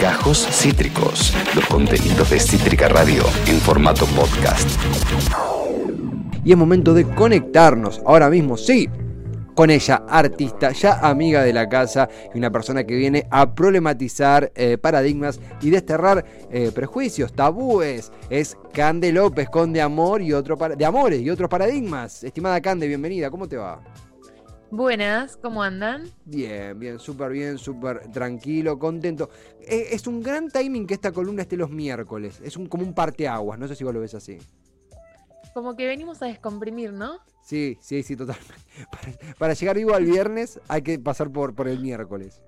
Gajos Cítricos, los contenidos de Cítrica Radio en formato podcast. Y es momento de conectarnos ahora mismo, sí, con ella, artista, ya amiga de la casa y una persona que viene a problematizar eh, paradigmas y desterrar eh, prejuicios, tabúes. Es Cande López con De Amor y otro de Amores y otros paradigmas. Estimada Cande, bienvenida, ¿cómo te va? Buenas, ¿cómo andan? Bien, bien, súper bien, súper tranquilo, contento. Eh, es un gran timing que esta columna esté los miércoles. Es un, como un parteaguas, no sé si vos lo ves así. Como que venimos a descomprimir, ¿no? Sí, sí, sí, totalmente. Para, llegar vivo al viernes hay que pasar por, por el miércoles.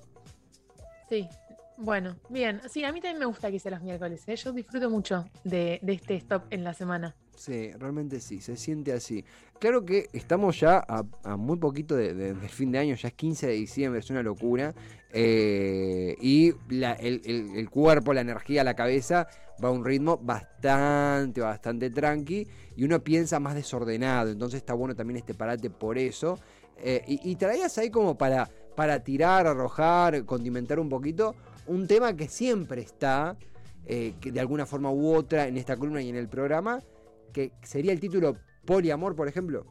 Sí, bueno, bien. Sí, a mí también me gusta que sea los miércoles. ¿eh? Yo disfruto mucho de, este stop en la semana. Sí, realmente sí, se siente así. Claro que estamos ya a, muy poquito de, del fin de año, ya es 15 de diciembre, es una locura. Eh, y el, cuerpo, la energía, la cabeza va a un ritmo bastante, bastante tranqui. Y uno piensa más desordenado, entonces está bueno también este parate por eso. Eh, y, traías ahí como para, para tirar, arrojar, condimentar un poquito un tema que siempre está, eh, de alguna forma u otra, en esta columna y en el programa, que sería el título Poliamor, por ejemplo.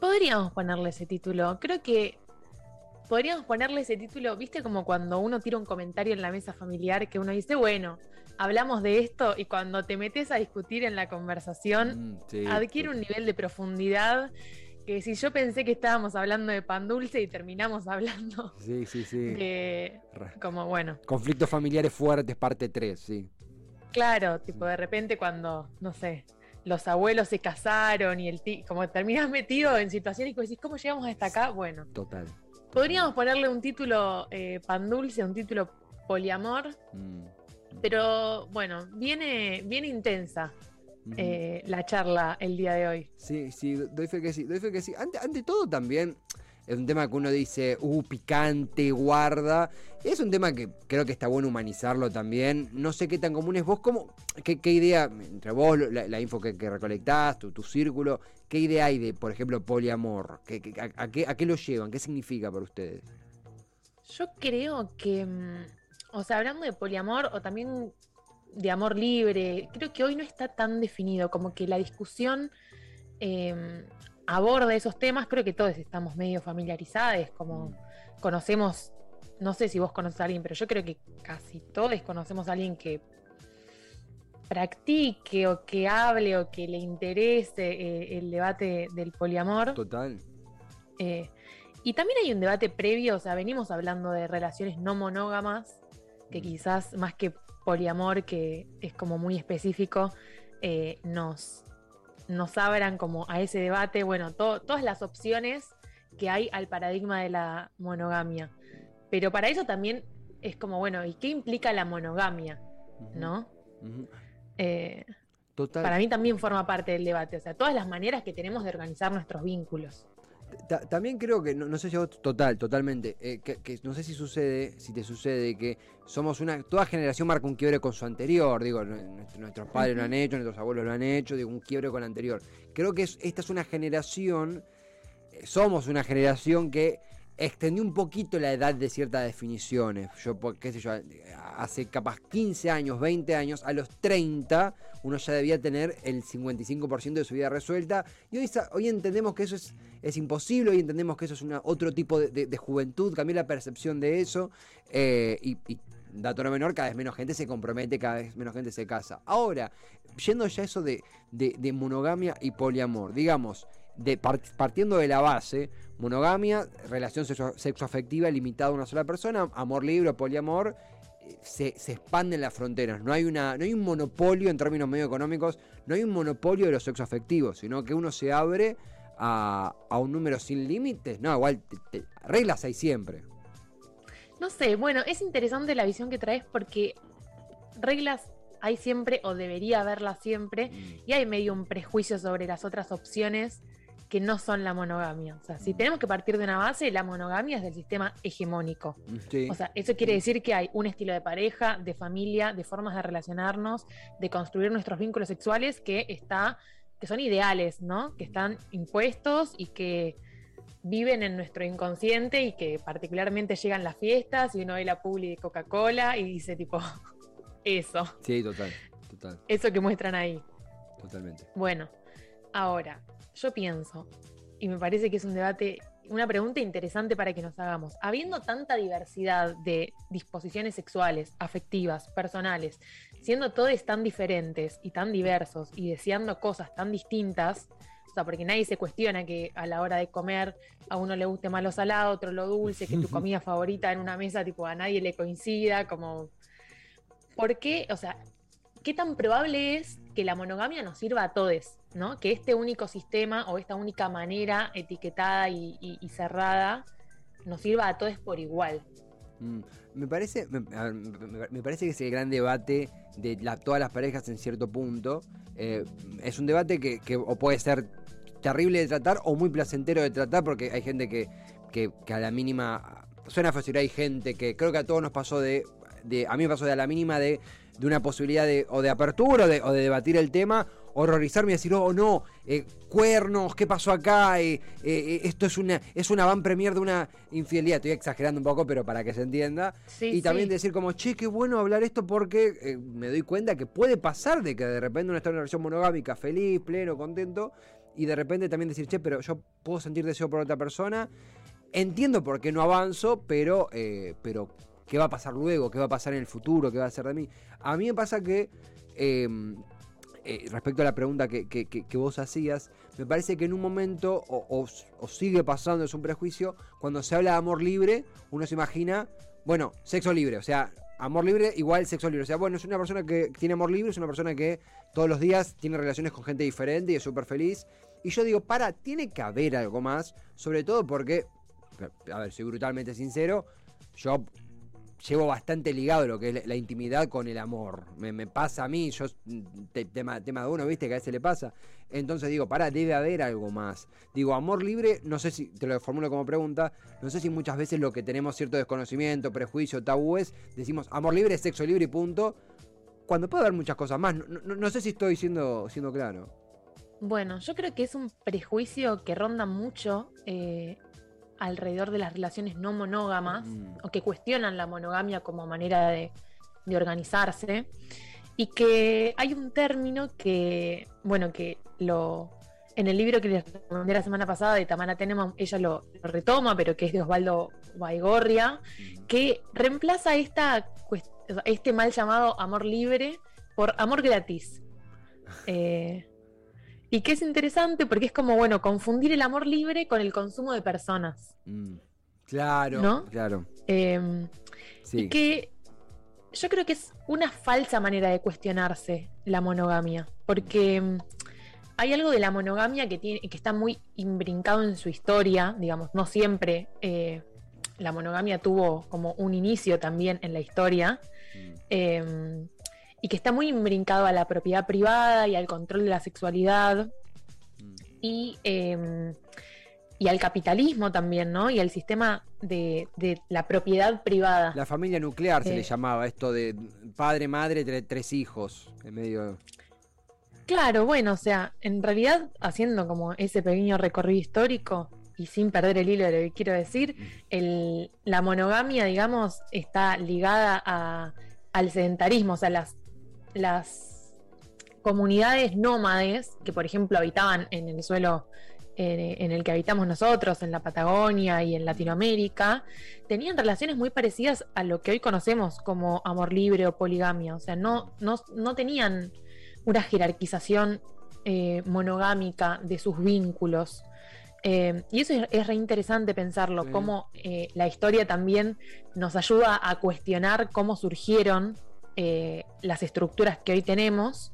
Podríamos ponerle ese título. Creo que podríamos ponerle ese título, viste, como cuando uno tira un comentario en la mesa familiar que uno dice, bueno, hablamos de esto y cuando te metes a discutir en la conversación, mm, adquiere un nivel de profundidad que si yo pensé que estábamos hablando de pan dulce y terminamos hablando sí, sí, sí. de como bueno. Conflictos familiares fuertes, parte 3, sí. Claro, tipo de repente cuando, no sé, los abuelos se casaron y el tío, como terminas metido en situaciones que decís, ¿cómo llegamos hasta acá? Bueno. Total. Podríamos ponerle un título eh, pan dulce, un título poliamor, mm. pero bueno, viene, viene intensa. Eh, la charla el día de hoy. Sí, sí, doy fe que sí, doy fe que sí. Ante, ante todo también es un tema que uno dice, uh, picante, guarda. Es un tema que creo que está bueno humanizarlo también. No sé qué tan común es vos, cómo, qué, idea, entre vos, la, info que, recolectás, tu, tu, círculo, qué idea hay de, por ejemplo, poliamor? ¿Qué, a, qué, ¿A qué lo llevan? ¿Qué significa para ustedes? Yo creo que, mm, o sea, hablando de poliamor, o también de amor libre, creo que hoy no está tan definido, como que la discusión em, aborda esos temas, creo que todos estamos medio familiarizados, como mm. conocemos, no sé si vos conoces a alguien, pero yo creo que casi todos conocemos a alguien que practique o que hable o que le interese eh, el debate del poliamor. Total. Eh, y también hay un debate previo, o sea, venimos hablando de relaciones no monógamas, que mm. quizás más que poliamor, que es como muy específico, eh, nos, nos abran como a ese debate, bueno, todas las opciones que hay al paradigma de la monogamia. Pero para eso también es como, bueno, ¿y qué implica la monogamia? ¿No? Eh, Total. Para mí también forma parte del debate, o sea, todas las maneras que tenemos de organizar nuestros vínculos también creo que, no, sé si vos, total, totalmente, eh, que, no sé si sucede, si te sucede que somos una, toda generación marca un quiebre con su anterior, digo, nuestros padres lo han hecho, nuestros abuelos lo han hecho, digo, un quiebre con el anterior. Creo que esta es una generación, eh, somos una generación que extendió un poquito la edad de ciertas definiciones. Yo, qué sé yo, hace capaz 15 años, 20 años, a los 30 uno ya debía tener el 55% de su vida resuelta. Y hoy, hoy entendemos que eso es, es imposible, hoy entendemos que eso es una, otro tipo de, juventud, cambió la percepción de eso. Eh, y, dato no menor, cada vez menos gente se compromete, cada vez menos gente se casa. Ahora, yendo ya eso de, de monogamia y poliamor, digamos, de partiendo de la base, monogamia, relación sexo, afectiva limitada a una sola persona, amor libre, poliamor, eh, se, se, expanden las fronteras. No hay, una, no hay un monopolio en términos medio económicos, no hay un monopolio de los sexoafectivos, sino que uno se abre a, un número sin límites. No, igual, reglas hay siempre. No sé, bueno, es interesante la visión que traes porque reglas hay siempre o debería haberlas siempre mm. y hay medio un prejuicio sobre las otras opciones que no son la monogamia. O sea, si tenemos que partir de una base, la monogamia es del sistema hegemónico. O sea, eso quiere decir que hay un estilo de pareja, de familia, de formas de relacionarnos, de construir nuestros vínculos sexuales que está, que son ideales, ¿no? Que están impuestos y que viven en nuestro inconsciente y que particularmente llegan las fiestas y uno ve la publi de Coca-Cola y dice tipo, eso. Sí, total, total. Eso que muestran ahí. Totalmente. Bueno, ahora, yo pienso, y me parece que es un debate, una pregunta interesante para que nos hagamos. Habiendo tanta diversidad de disposiciones sexuales, afectivas, personales, siendo todos tan diferentes y tan diversos y deseando cosas tan distintas, o sea, porque nadie se cuestiona que a la hora de comer a uno le guste más lo salado, a otro lo dulce, que tu comida favorita en una mesa, tipo, a nadie le coincida, como... ¿Por qué? O sea, ¿qué tan probable es que la monogamia nos sirva a todos? ¿no? Que este único sistema o esta única manera etiquetada y, cerrada nos sirva a todos por igual. Mm, Me parece, me, parece que es el gran debate de la- todas las parejas en cierto punto. Eh, es un debate que, o puede ser terrible de tratar o muy placentero de tratar porque hay gente que, que, que a la mínima... Suena fácil, hay gente que creo que a todos nos pasó de... de a mí me pasó de a la mínima de, de una posibilidad de, o de apertura o de, o de debatir el tema, horrorizarme y decir, oh no, eh, cuernos, ¿qué pasó acá? Eh, eh, esto es una, es una van premier de una infidelidad. Estoy exagerando un poco, pero para que se entienda. Sí, y también sí. decir como, che, qué bueno hablar esto porque me doy cuenta que puede pasar de que de repente uno está en una relación monogámica, feliz, pleno, contento, y de repente también decir, che, pero yo puedo sentir deseo por otra persona. Entiendo por qué no avanzo, pero, pero ¿qué va a pasar luego? ¿Qué va a pasar en el futuro? ¿Qué va a hacer de mí? A mí me pasa que, eh, eh, respecto a la pregunta que, vos hacías, me parece que en un momento, o- o sigue pasando, es un prejuicio, cuando se habla de amor libre, uno se imagina, bueno, sexo libre, o sea, amor libre igual sexo libre. O sea, bueno, es una persona que tiene amor libre, es una persona que todos los días tiene relaciones con gente diferente y es súper feliz. Y yo digo, para, tiene que haber algo más, sobre todo porque, a ver, soy brutalmente sincero, yo llevo bastante ligado lo que es la, intimidad con el amor. Me, pasa a mí, yo te- tema, de uno, viste, que a veces le pasa. Entonces digo, para, debe haber algo más. Digo, amor libre, no sé si, te lo formulo como pregunta, no sé si muchas veces lo que tenemos cierto desconocimiento, prejuicio, tabúes, decimos amor libre, sexo libre y punto. Cuando puede haber muchas cosas más. No, no- no sé si estoy siendo, siendo claro. Bueno, yo creo que es un prejuicio que ronda mucho eh, alrededor de las relaciones no monógamas Mm. o que cuestionan la monogamia como manera de, de organizarse y que hay un término que, bueno, que lo en el libro que les recomendé la semana pasada de Tamara Teneman, ella lo, lo retoma, pero que es de Osvaldo Baigorria, que reemplaza esta, este mal llamado amor libre por amor gratis. Eh, y que es interesante porque es como, bueno, confundir el amor libre con el consumo de personas. Mm. Claro, ¿No? claro. Eh, Sí. Y que yo creo que es una falsa manera de cuestionarse la monogamia, porque mm, hay algo de la monogamia que, tiene, que está muy imbrincado en su historia, digamos, no siempre eh, la monogamia tuvo como un inicio también en la historia, Mm. eh, y que está muy imbrincado a la propiedad privada y al control de la sexualidad Mm. y, eh, y al capitalismo también, ¿no? Y al sistema de, de la propiedad privada. La familia nuclear se Eh. le llamaba esto de padre, madre, tre- tres hijos. En medio. Claro, bueno, o sea, en realidad haciendo como ese pequeño recorrido histórico y sin perder el hilo de lo que quiero decir, el- la monogamia, digamos, está ligada a- al sedentarismo, o sea, las, las comunidades nómades que, por ejemplo, habitaban en el suelo eh, en el que habitamos nosotros, en la Patagonia y en Latinoamérica, tenían relaciones muy parecidas a lo que hoy conocemos como amor libre o poligamia, o sea, no, no, no tenían una jerarquización eh, monogámica de sus vínculos. Eh, y eso es, es re interesante pensarlo, Sí. cómo eh, la historia también nos ayuda a cuestionar cómo surgieron eh, las estructuras que hoy tenemos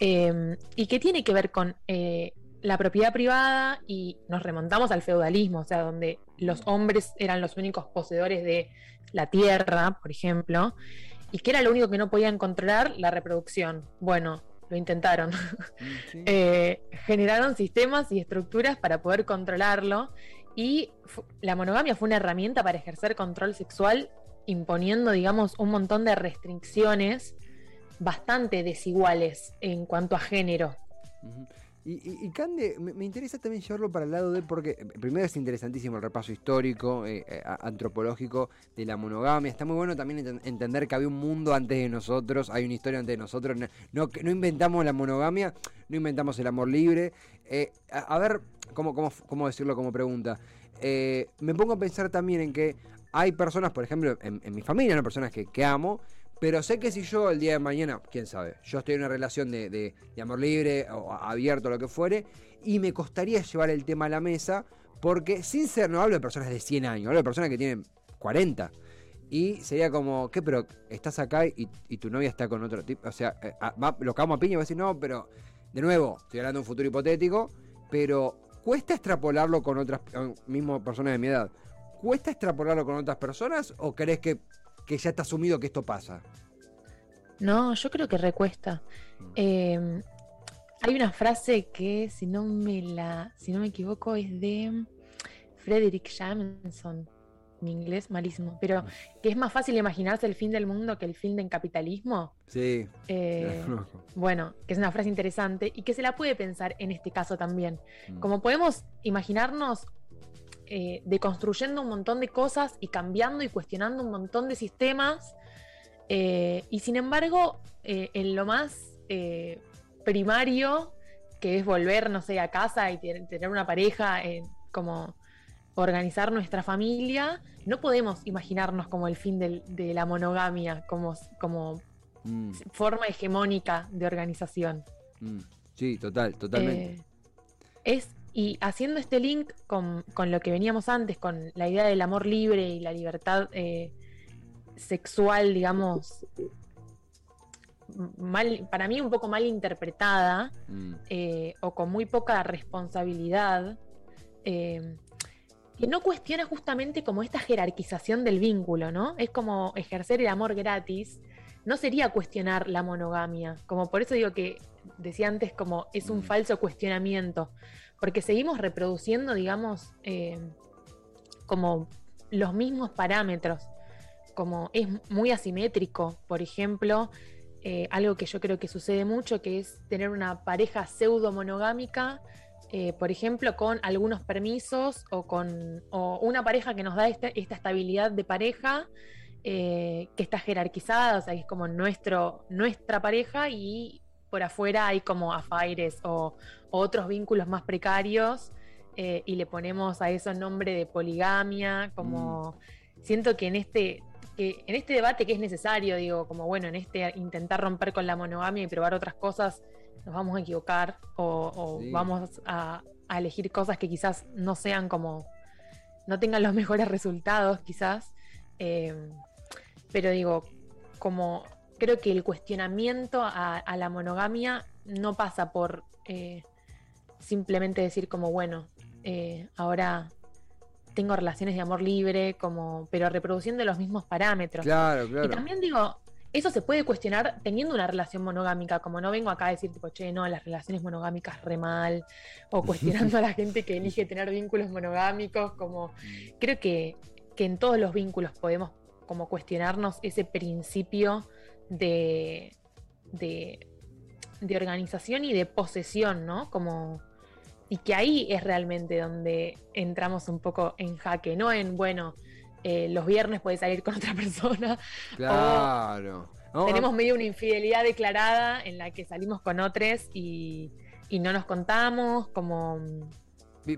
eh, y que tiene que ver con eh, la propiedad privada y nos remontamos al feudalismo, o sea, donde los hombres eran los únicos poseedores de la tierra, por ejemplo, y que era lo único que no podían controlar, la reproducción. Bueno, lo intentaron. Sí. Eh, generaron sistemas y estructuras para poder controlarlo y la monogamia fue una herramienta para ejercer control sexual imponiendo, digamos, un montón de restricciones bastante desiguales en cuanto a género. Y, y, Cande, me, interesa también llevarlo para el lado de, porque eh, primero es interesantísimo el repaso histórico, eh, eh, antropológico de la monogamia. Está muy bueno también entender que había un mundo antes de nosotros, hay una historia antes de nosotros. No, no inventamos la monogamia, no inventamos el amor libre. a, ver, ¿cómo, cómo, cómo decirlo como pregunta? me pongo a pensar también en que hay personas, por ejemplo, en, mi familia, ¿no? personas que, amo, pero sé que si yo el día de mañana, quién sabe, yo estoy en una relación de, amor libre o abierto, lo que fuere, y me costaría llevar el tema a la mesa, porque sin ser, no hablo de personas de 100 años, hablo de personas que tienen 40. Y sería como, ¿qué? Pero estás acá y, tu novia está con otro tipo. O sea, eh, lo cagamos a piña y voy a decir, no, pero de nuevo, estoy hablando de un futuro hipotético, pero ¿cuesta extrapolarlo con otras, mismo personas de mi edad? ¿Cuesta extrapolarlo con otras personas o crees que que ya está asumido que esto pasa. No, yo creo que recuesta. Mm. Em, hay una frase que, si no me la, si no me equivoco, es de Frederick Jameson. En inglés malísimo, pero mm. que es más fácil imaginarse el fin del mundo que el fin del capitalismo. Sí. Eh, bueno, que es una frase interesante y que se la puede pensar en este caso también. Mm. Como podemos imaginarnos eh, deconstruyendo un montón de cosas y cambiando y cuestionando un montón de sistemas. Eh, y sin embargo, eh, en lo más primario, que es volver, no sé, a casa y tener una pareja, como organizar nuestra familia, no podemos imaginarnos como el fin de la monogamia, como, como mm. forma hegemónica de organización. Mm. Sí, total, totalmente. es y haciendo este link con, lo que veníamos antes, con la idea del amor libre y la libertad eh, sexual, digamos, mal, para mí un poco mal interpretada mm. eh, o con muy poca responsabilidad, eh, que no cuestiona justamente como esta jerarquización del vínculo, ¿no? Es como ejercer el amor gratis, no sería cuestionar la monogamia, como por eso digo que decía antes como es un mm. falso cuestionamiento, porque seguimos reproduciendo, digamos, eh, como los mismos parámetros, como es muy asimétrico, por ejemplo, eh, algo que yo creo que sucede mucho, que es tener una pareja pseudo monogámica, eh, por ejemplo, con algunos permisos o con una pareja que nos da esta, estabilidad de pareja. que está jerarquizada, o sea, es como nuestro, nuestra pareja y por afuera hay como afaires o, otros vínculos más precarios eh, y le ponemos a eso nombre de poligamia, como mm. siento que en este, que en este debate que es necesario, digo, como bueno, en este intentar romper con la monogamia y probar otras cosas, nos vamos a equivocar o, vamos a, elegir cosas que quizás no sean como, no tengan los mejores resultados quizás. Eh, pero digo, como creo que el cuestionamiento a, la monogamia no pasa por eh, simplemente decir como, bueno, eh, ahora tengo relaciones de amor libre, como, pero reproduciendo los mismos parámetros. Claro, claro. Y también digo, eso se puede cuestionar teniendo una relación monogámica, como no vengo acá a decir, tipo, che, no, las relaciones monogámicas re mal, o cuestionando a la gente que elige tener vínculos monogámicos, como mm. creo que, que en todos los vínculos podemos como cuestionarnos ese principio de, de, organización y de posesión, ¿no? Como, y que ahí es realmente donde entramos un poco en jaque, no en, bueno, eh, los viernes puedes salir con otra persona. Claro. tenemos medio una infidelidad declarada en la que salimos con otros y, y no nos contamos, como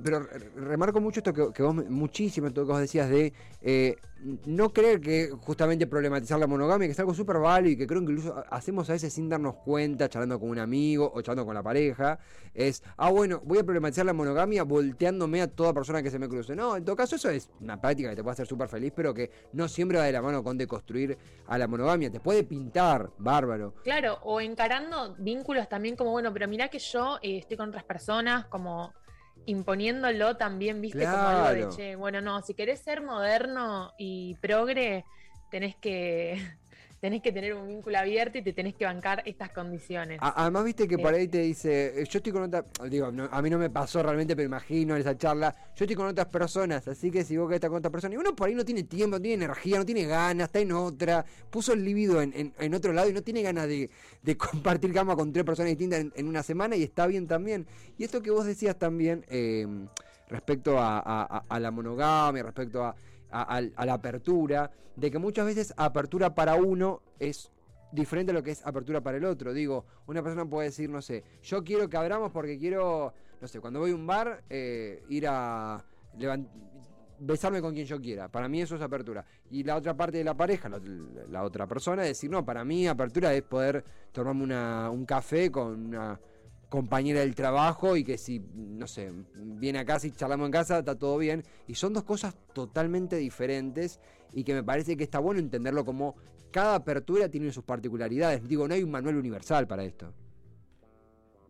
pero remarco mucho esto que, vos, muchísimo esto que vos decías de eh, no creer que justamente problematizar la monogamia, que es algo súper válido y que creo que incluso hacemos a veces sin darnos cuenta, charlando con un amigo o charlando con la pareja, es, ah, bueno, voy a problematizar la monogamia volteándome a toda persona que se me cruce. No, en todo caso eso es una práctica que te puede hacer súper feliz, pero que no siempre va de la mano con deconstruir a la monogamia. Te puede pintar, bárbaro. Claro, o encarando vínculos también como, bueno, pero mira que yo eh, estoy con otras personas, como imponiéndolo también, viste, como algo de, che, bueno, no, si querés ser moderno y progre, tenés que, tenés que tener un vínculo abierto y te tenés que bancar estas condiciones. además, viste que por Eh. ahí te dice, eh, yo estoy con otra, digo, no, a mí no me pasó realmente, pero imagino en esa charla, yo estoy con otras personas, así que si vos querés estar con otra persona, y uno por ahí no tiene tiempo, no tiene energía, no tiene ganas, está en otra, puso el libido en, en- en otro lado y no tiene ganas de, de compartir cama con tres personas distintas en, en una semana y está bien también. Y esto que vos decías también eh, respecto a- a la monogamia, respecto a, a- a la apertura, de que muchas veces apertura para uno es diferente a lo que es apertura para el otro. Digo, una persona puede decir, no sé, yo quiero que abramos porque quiero, no sé, cuando voy a un bar, eh, ir a besarme con quien yo quiera. Para mí eso es apertura. Y la otra parte de la pareja, la, otra persona, decir, no, para mí apertura es poder tomarme una- un café con una compañera del trabajo y que si, no sé, viene a casa y charlamos en casa, está todo bien. Y son dos cosas totalmente diferentes y que me parece que está bueno entenderlo como cada apertura tiene sus particularidades. Digo, no hay un manual universal para esto.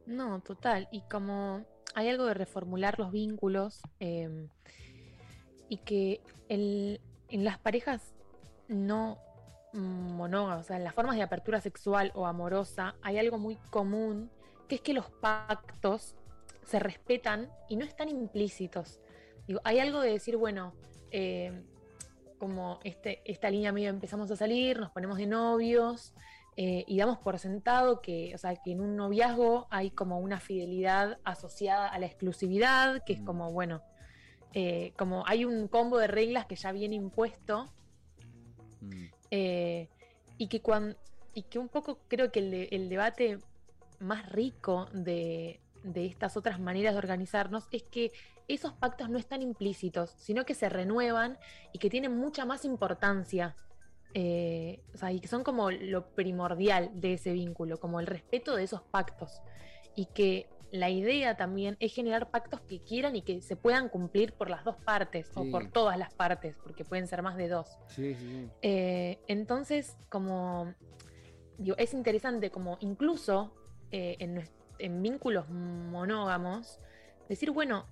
No, total. Y como hay algo de reformular los vínculos eh, y que el- en las parejas no monógamas, o sea, en las formas de apertura sexual o amorosa, hay algo muy común, que es que los pactos se respetan y no están implícitos. Digo, hay algo de decir, bueno, eh, como este, esta línea medio empezamos a salir, nos ponemos de novios, eh, y damos por sentado que, o sea, que en un noviazgo hay como una fidelidad asociada a la exclusividad, que es Mm. como, bueno, eh, como hay un combo de reglas que ya viene impuesto eh, y que cuando y que un poco creo que el, de- el debate más rico de, de estas otras maneras de organizarnos es que esos pactos no están implícitos, sino que se renuevan y que tienen mucha más importancia. eh, o sea, y que son como lo primordial de ese vínculo, como el respeto de esos pactos. Y que la idea también es generar pactos que quieran y que se puedan cumplir por las dos partes o por todas las partes, porque pueden ser más de dos. Sí, sí, sí. Eh, entonces, como digo, es interesante como incluso eh, en, vínculos monógamos, decir, bueno,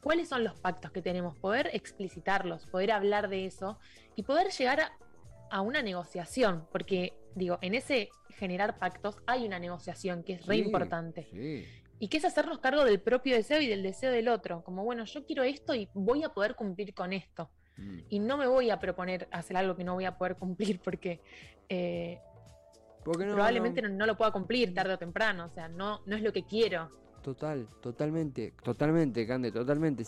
¿cuáles son los pactos que tenemos? Poder explicitarlos, poder hablar de eso y poder llegar a, a una negociación, porque digo, en ese generar pactos hay una negociación que es re Sí, importante. Sí. Y que es hacernos cargo del propio deseo y del deseo del otro. Como, bueno, yo quiero esto y voy a poder cumplir con esto Mm. y no me voy a proponer hacer algo que no voy a poder cumplir porque eh, Porque no, probablemente no- lo pueda cumplir tarde o temprano, o sea, no, no es lo que quiero. Total, totalmente, totalmente, Cande, totalmente.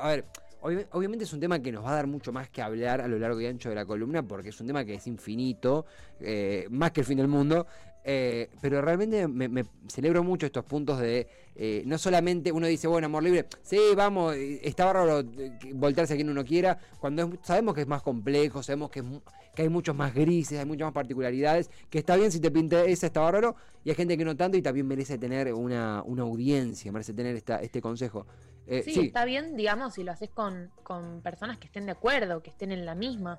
A ver, obvi- obviamente es un tema que nos va a dar mucho más que hablar a lo largo y ancho de la columna, porque es un tema que es infinito, eh, más que el fin del mundo. Eh, pero realmente me, me celebro mucho estos puntos de eh, no solamente uno dice, bueno, amor libre, sí, vamos, eh, está bárbaro eh, voltearse a quien uno quiera, cuando es- sabemos que es más complejo, sabemos que, es que hay muchos más grises, hay muchas más particularidades, que está bien si te pinta esa, está bárbaro, y hay gente que no tanto y también merece tener una, una audiencia, merece tener esta, este consejo. Eh, Sí, sí, está bien, digamos, si lo haces con, con personas que estén de acuerdo, que estén en la misma.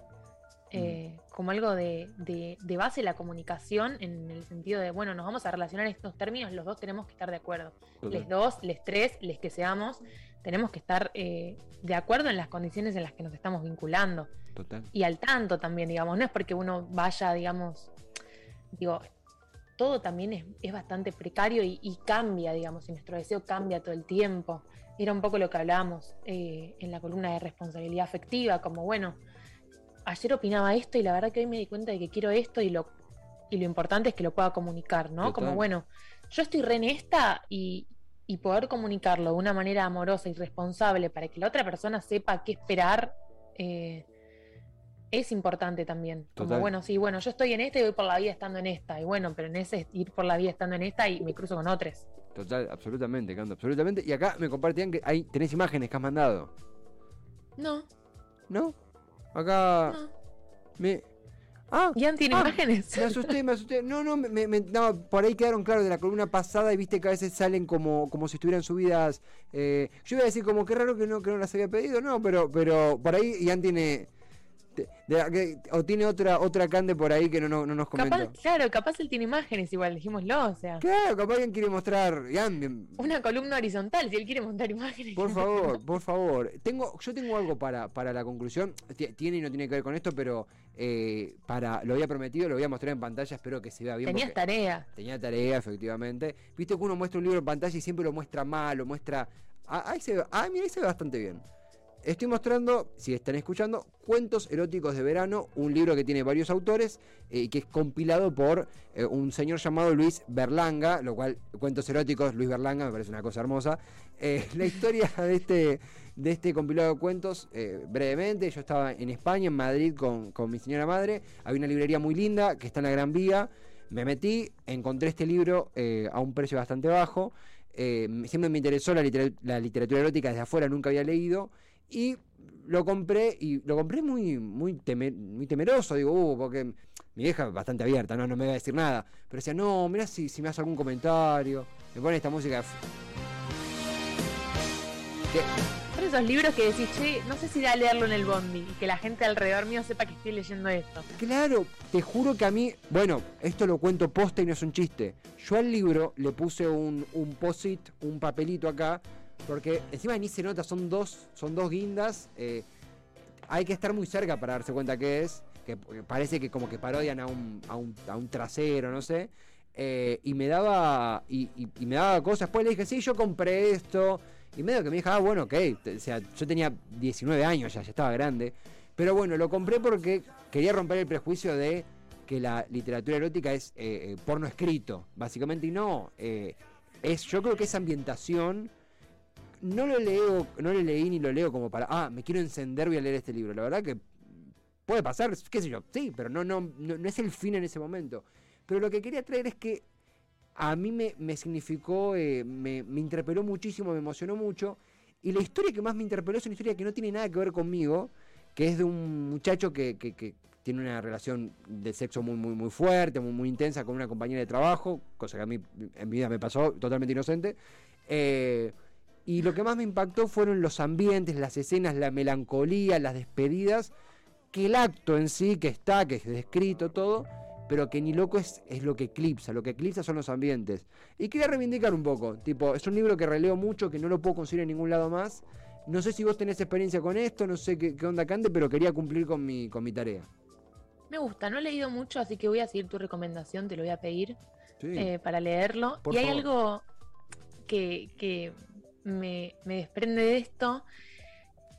Eh, como algo de, de- de base la comunicación en el sentido de, bueno, nos vamos a relacionar en estos términos, los dos tenemos que estar de acuerdo. total, Les dos, les tres, les que seamos, tenemos que estar eh, de acuerdo en las condiciones en las que nos estamos vinculando. total. y al tanto también, digamos, no es porque uno vaya, digamos, digo, todo también es, es bastante precario y, y cambia, digamos, y nuestro deseo cambia todo el tiempo. Era un poco lo que hablábamos eh, en la columna de responsabilidad afectiva, como bueno, ayer opinaba esto y la verdad que hoy me di cuenta de que quiero esto y lo, y lo importante es que lo pueda comunicar, ¿no? Total. Como bueno, yo estoy re en esta y, y poder comunicarlo de una manera amorosa y responsable para que la otra persona sepa qué esperar. eh, es importante también. Como bueno, sí, bueno, yo estoy en esta y voy por la vida estando en esta. Y bueno, pero en ese es ir por la vida estando en esta y me cruzo con otros. Total, absolutamente, Cando, absolutamente. Y acá me compartían que hay, tenés imágenes que has mandado, No, ¿no? Acá no. me... Ah, Ian tiene Ah, imágenes. me asusté, me asusté. No, no, me, me- no, por ahí quedaron claros de la columna pasada y viste que a veces salen como, como si estuvieran subidas. eh, yo iba a decir como qué raro que no, que no las había pedido, no, pero, pero por ahí Ian tiene, de- de- que- o tiene otra otra Cande por ahí que no, no, no nos comentó. Capaz, claro, capaz él tiene imágenes igual, dijimoslo, o sea. Claro, capaz alguien quiere mostrar. Una columna horizontal, si él quiere montar imágenes. Por favor, por favor. Tengo, yo tengo algo para, para la conclusión. Ti- Tiene y no tiene que ver con esto, pero eh, para lo había prometido, lo voy a mostrar en pantalla, espero que se vea bien. Tenías tarea. tenía tarea, efectivamente. Viste que uno muestra un libro en pantalla y siempre lo muestra mal, lo muestra. Ah, ahí se ve, ah, mira, ahí se ve bastante bien. Estoy mostrando, si están escuchando, Cuentos eróticos de verano, un libro que tiene varios autores eh, y que es compilado por eh, un señor llamado Luis Berlanga, lo cual, Cuentos eróticos, Luis Berlanga, me parece una cosa hermosa. Eh, la historia de este, de este compilado de cuentos, brevemente, yo estaba en España, en Madrid, con, con mi señora madre, había una librería muy linda que está en la Gran Vía, me metí, encontré este libro eh, a un precio bastante bajo, eh, siempre me interesó la, la literatura erótica desde afuera, nunca había leído, y lo compré, y lo compré muy, muy, muy temeroso, digo, uh, porque mi vieja es bastante abierta, no, no me va a decir nada, pero decía, no, mirá si, si me hace algún comentario, me pone esta música... Son esos libros que decís, che, no sé si da a leerlo en el bondi y que la gente alrededor mío sepa que estoy leyendo esto. Claro, te juro que a mí, bueno, esto lo cuento posta y no es un chiste. Yo al libro le puse un, un post-it, un papelito acá, porque encima ni se nota, son dos, son dos guindas. eh, hay que estar muy cerca para darse cuenta que es, que parece que como que parodian a un, a un, a un trasero, no sé. eh, y me daba y, me daba cosas. Después le dije, sí, yo compré esto. Y medio que me dijo, ah, bueno, ok. O sea, yo tenía 19 años ya, ya estaba grande. Pero bueno, lo compré porque quería romper el prejuicio de que la literatura erótica es eh, porno escrito, básicamente, y no. es, yo creo que esa ambientación no lo leo, no lo leí ni lo leo como para, ah, me quiero encender, voy a leer este libro. La verdad que puede pasar, qué sé yo, sí, pero no, no, no, es el fin en ese momento. Pero lo que quería traer es que a mí me, me significó, eh, me, me interpeló muchísimo, me emocionó mucho. Y la historia que más me interpeló es una historia que no tiene nada que ver conmigo, que es de un muchacho que, que- que tiene una relación de sexo muy, muy, muy fuerte, muy, muy intensa con una compañera de trabajo, cosa que a mí en mi vida me pasó totalmente inocente. Eh, y lo que más me impactó fueron los ambientes, las escenas, la melancolía, las despedidas, que el acto en sí, que está, que es descrito todo, pero que ni loco es, es lo que eclipsa, lo que eclipsa son los ambientes. Y quería reivindicar un poco, tipo, es un libro que releo mucho, que no lo puedo conseguir en ningún lado más. No sé si vos tenés experiencia con esto, no sé qué, qué onda Cande, pero quería cumplir con mi, con mi tarea. Me gusta, no he leído mucho, así que voy a seguir tu recomendación, te lo voy a pedir Sí. eh, para leerlo. Por y hay algo que, que me, me desprende de esto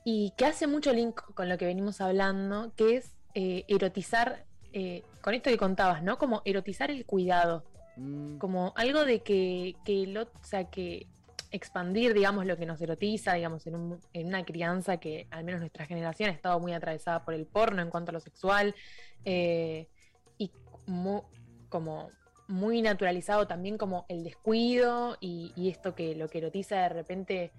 y que hace mucho link con lo que venimos hablando, que es eh, erotizar, eh, con esto que contabas, ¿no? Como erotizar el cuidado. Mm, como algo de que, que lo, o sea, que expandir, digamos, lo que nos erotiza, digamos, en, un- en una crianza que al menos nuestra generación ha estado muy atravesada por el porno en cuanto a lo sexual, eh, y mu- como muy naturalizado también como el descuido y, y esto que lo que erotiza de repente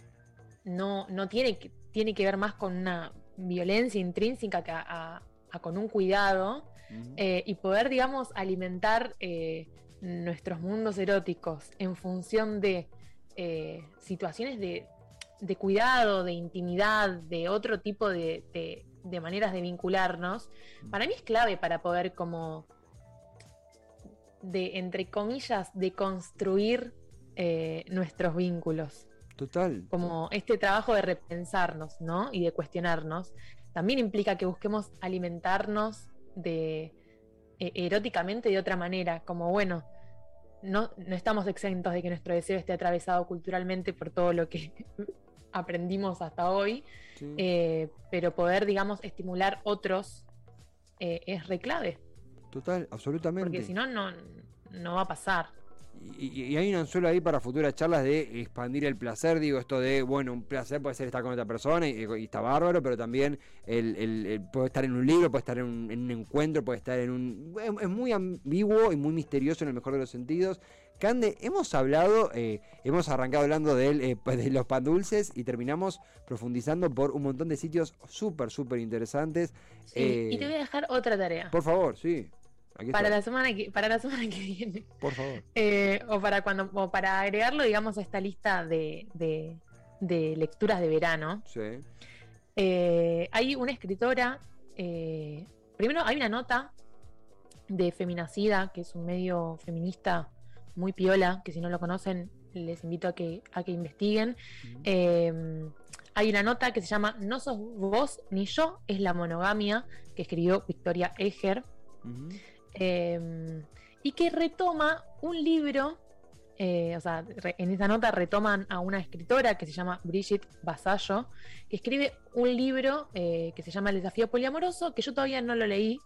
no, no tiene, que, tiene que ver más con una violencia intrínseca que a- a- a con un cuidado eh, y poder, digamos, alimentar eh, nuestros mundos eróticos en función de eh, situaciones de, de cuidado, de intimidad, de otro tipo de, de- de maneras de vincularnos, para mí es clave para poder como de, entre comillas, de construir eh, nuestros vínculos Total. como este trabajo de repensarnos, ¿no? Y de cuestionarnos, también implica que busquemos alimentarnos de eh, eróticamente de otra manera, como bueno, no, no estamos exentos de que nuestro deseo esté atravesado culturalmente por todo lo que aprendimos hasta hoy, sí. eh, pero poder, digamos, estimular otros eh, es re clave, Total, absolutamente. porque si no, no, va a pasar. Y, y- hay un anzuelo ahí para futuras charlas de expandir el placer, digo, esto de, bueno, un placer puede ser estar con otra persona y, y está bárbaro, pero también el, el- el- puede estar en un libro, puede estar en un, en un encuentro, puede estar en un... Es, es muy ambiguo y muy misterioso en el mejor de los sentidos. Cande, hemos hablado, eh, hemos arrancado hablando de, él, eh, pues, de los pan dulces y terminamos profundizando por un montón de sitios súper, súper interesantes. Sí, Eh, y te voy a dejar otra tarea. Por favor, sí. Aquí Para la, semana que, para la semana que viene. Por favor. Eh, o para cuando o para agregarlo, digamos, a esta lista de, de- de lecturas de verano. Sí. Eh, hay una escritora eh, primero hay una nota de Feminacida, que es un medio feminista muy piola, que si no lo conocen les invito a que, a que investiguen. Hay una nota que se llama No sos vos ni yo, es la monogamia, que escribió Victoria Eger, Ujú. Eh, y que retoma un libro, eh, o sea, re- en esa nota retoman a una escritora que se llama Brigitte Basallo, que escribe un libro eh, que se llama El desafío poliamoroso, que yo todavía no lo leí,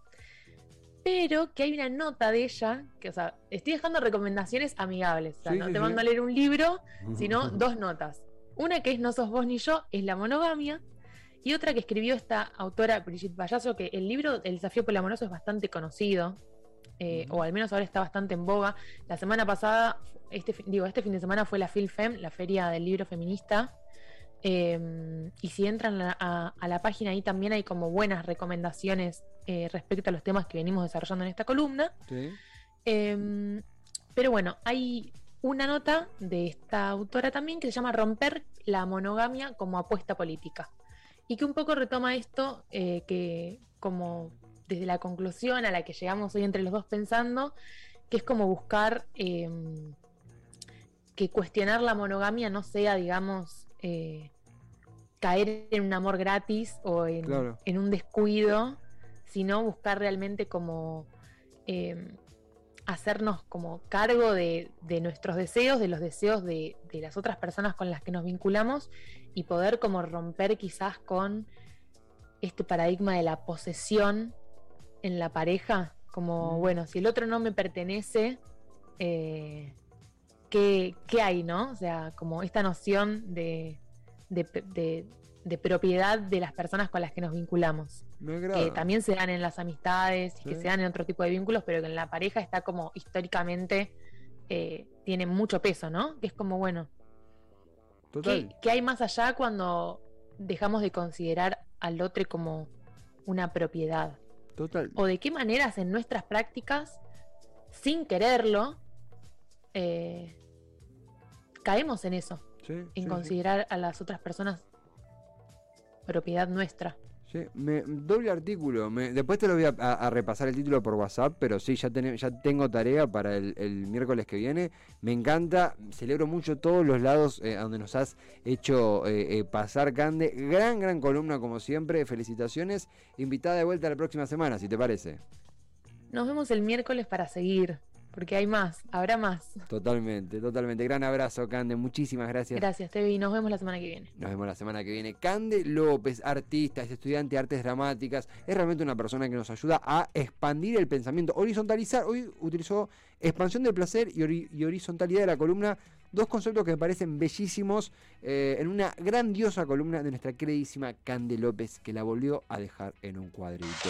pero que hay una nota de ella, que, o sea, estoy dejando recomendaciones amigables, o sea, Sí, no sí, te sí. mando a leer un libro, sino dos notas. Una que es No sos vos ni yo, es la monogamia, y otra que escribió esta autora Brigitte Bayazo, que el libro El desafío poliamoroso es bastante conocido, eh, o al menos ahora está bastante en boga. La semana pasada, este, digo, este fin de semana fue la FilFem, la feria del libro feminista. eh, y si entran a, a- a la página ahí también hay como buenas recomendaciones eh, respecto a los temas que venimos desarrollando en esta columna. Sí. Em, pero bueno, hay una nota de esta autora también que se llama Romper la monogamia como apuesta política. Y que un poco retoma esto eh, que como desde la conclusión a la que llegamos hoy entre los dos pensando, que es como buscar em, que cuestionar la monogamia no sea, digamos, eh, caer en un amor gratis o en, Claro. en un descuido, sino buscar realmente como em, hacernos como cargo de, de nuestros deseos, de los deseos de, de las otras personas con las que nos vinculamos y poder como romper quizás con este paradigma de la posesión en la pareja, como Mm. bueno, si el otro no me pertenece, eh, ¿qué, qué hay, no? O sea, como esta noción de, de, de- de propiedad de las personas con las que nos vinculamos que también se dan en las amistades y que se dan en otro tipo de vínculos, pero que en la pareja está como históricamente eh, tiene mucho peso, ¿no? Que es como, bueno, Total. ¿qué, qué hay más allá cuando dejamos de considerar al otro como una propiedad? Total. ¿O de qué maneras en nuestras prácticas, sin quererlo, eh, caemos en eso? Sí, En sí, sí. considerar a las otras personas propiedad nuestra. Sí, me, doble artículo. me- después te lo voy a, repasar el título por WhatsApp, pero sí, ya, ya tengo tarea para el, miércoles que viene. Me encanta, celebro mucho todos los lados eh, donde nos has hecho eh, eh, pasar, Cande. Gran, gran columna como siempre. Felicitaciones. Invitada de vuelta la próxima semana, si te parece. Nos vemos el miércoles para seguir, porque hay más, habrá más. Totalmente, totalmente. Gran abrazo, Cande. Muchísimas gracias. Gracias, Tevi. Nos vemos la semana que viene. Nos vemos la semana que viene. Cande López, artista, es estudiante de artes dramáticas, es realmente una persona que nos ayuda a expandir el pensamiento, horizontalizar. Hoy utilizó expansión del placer y, hori- y horizontalidad de la columna, dos conceptos que me parecen bellísimos eh, en una grandiosa columna de nuestra queridísima Cande López, que la volvió a dejar en un cuadrito.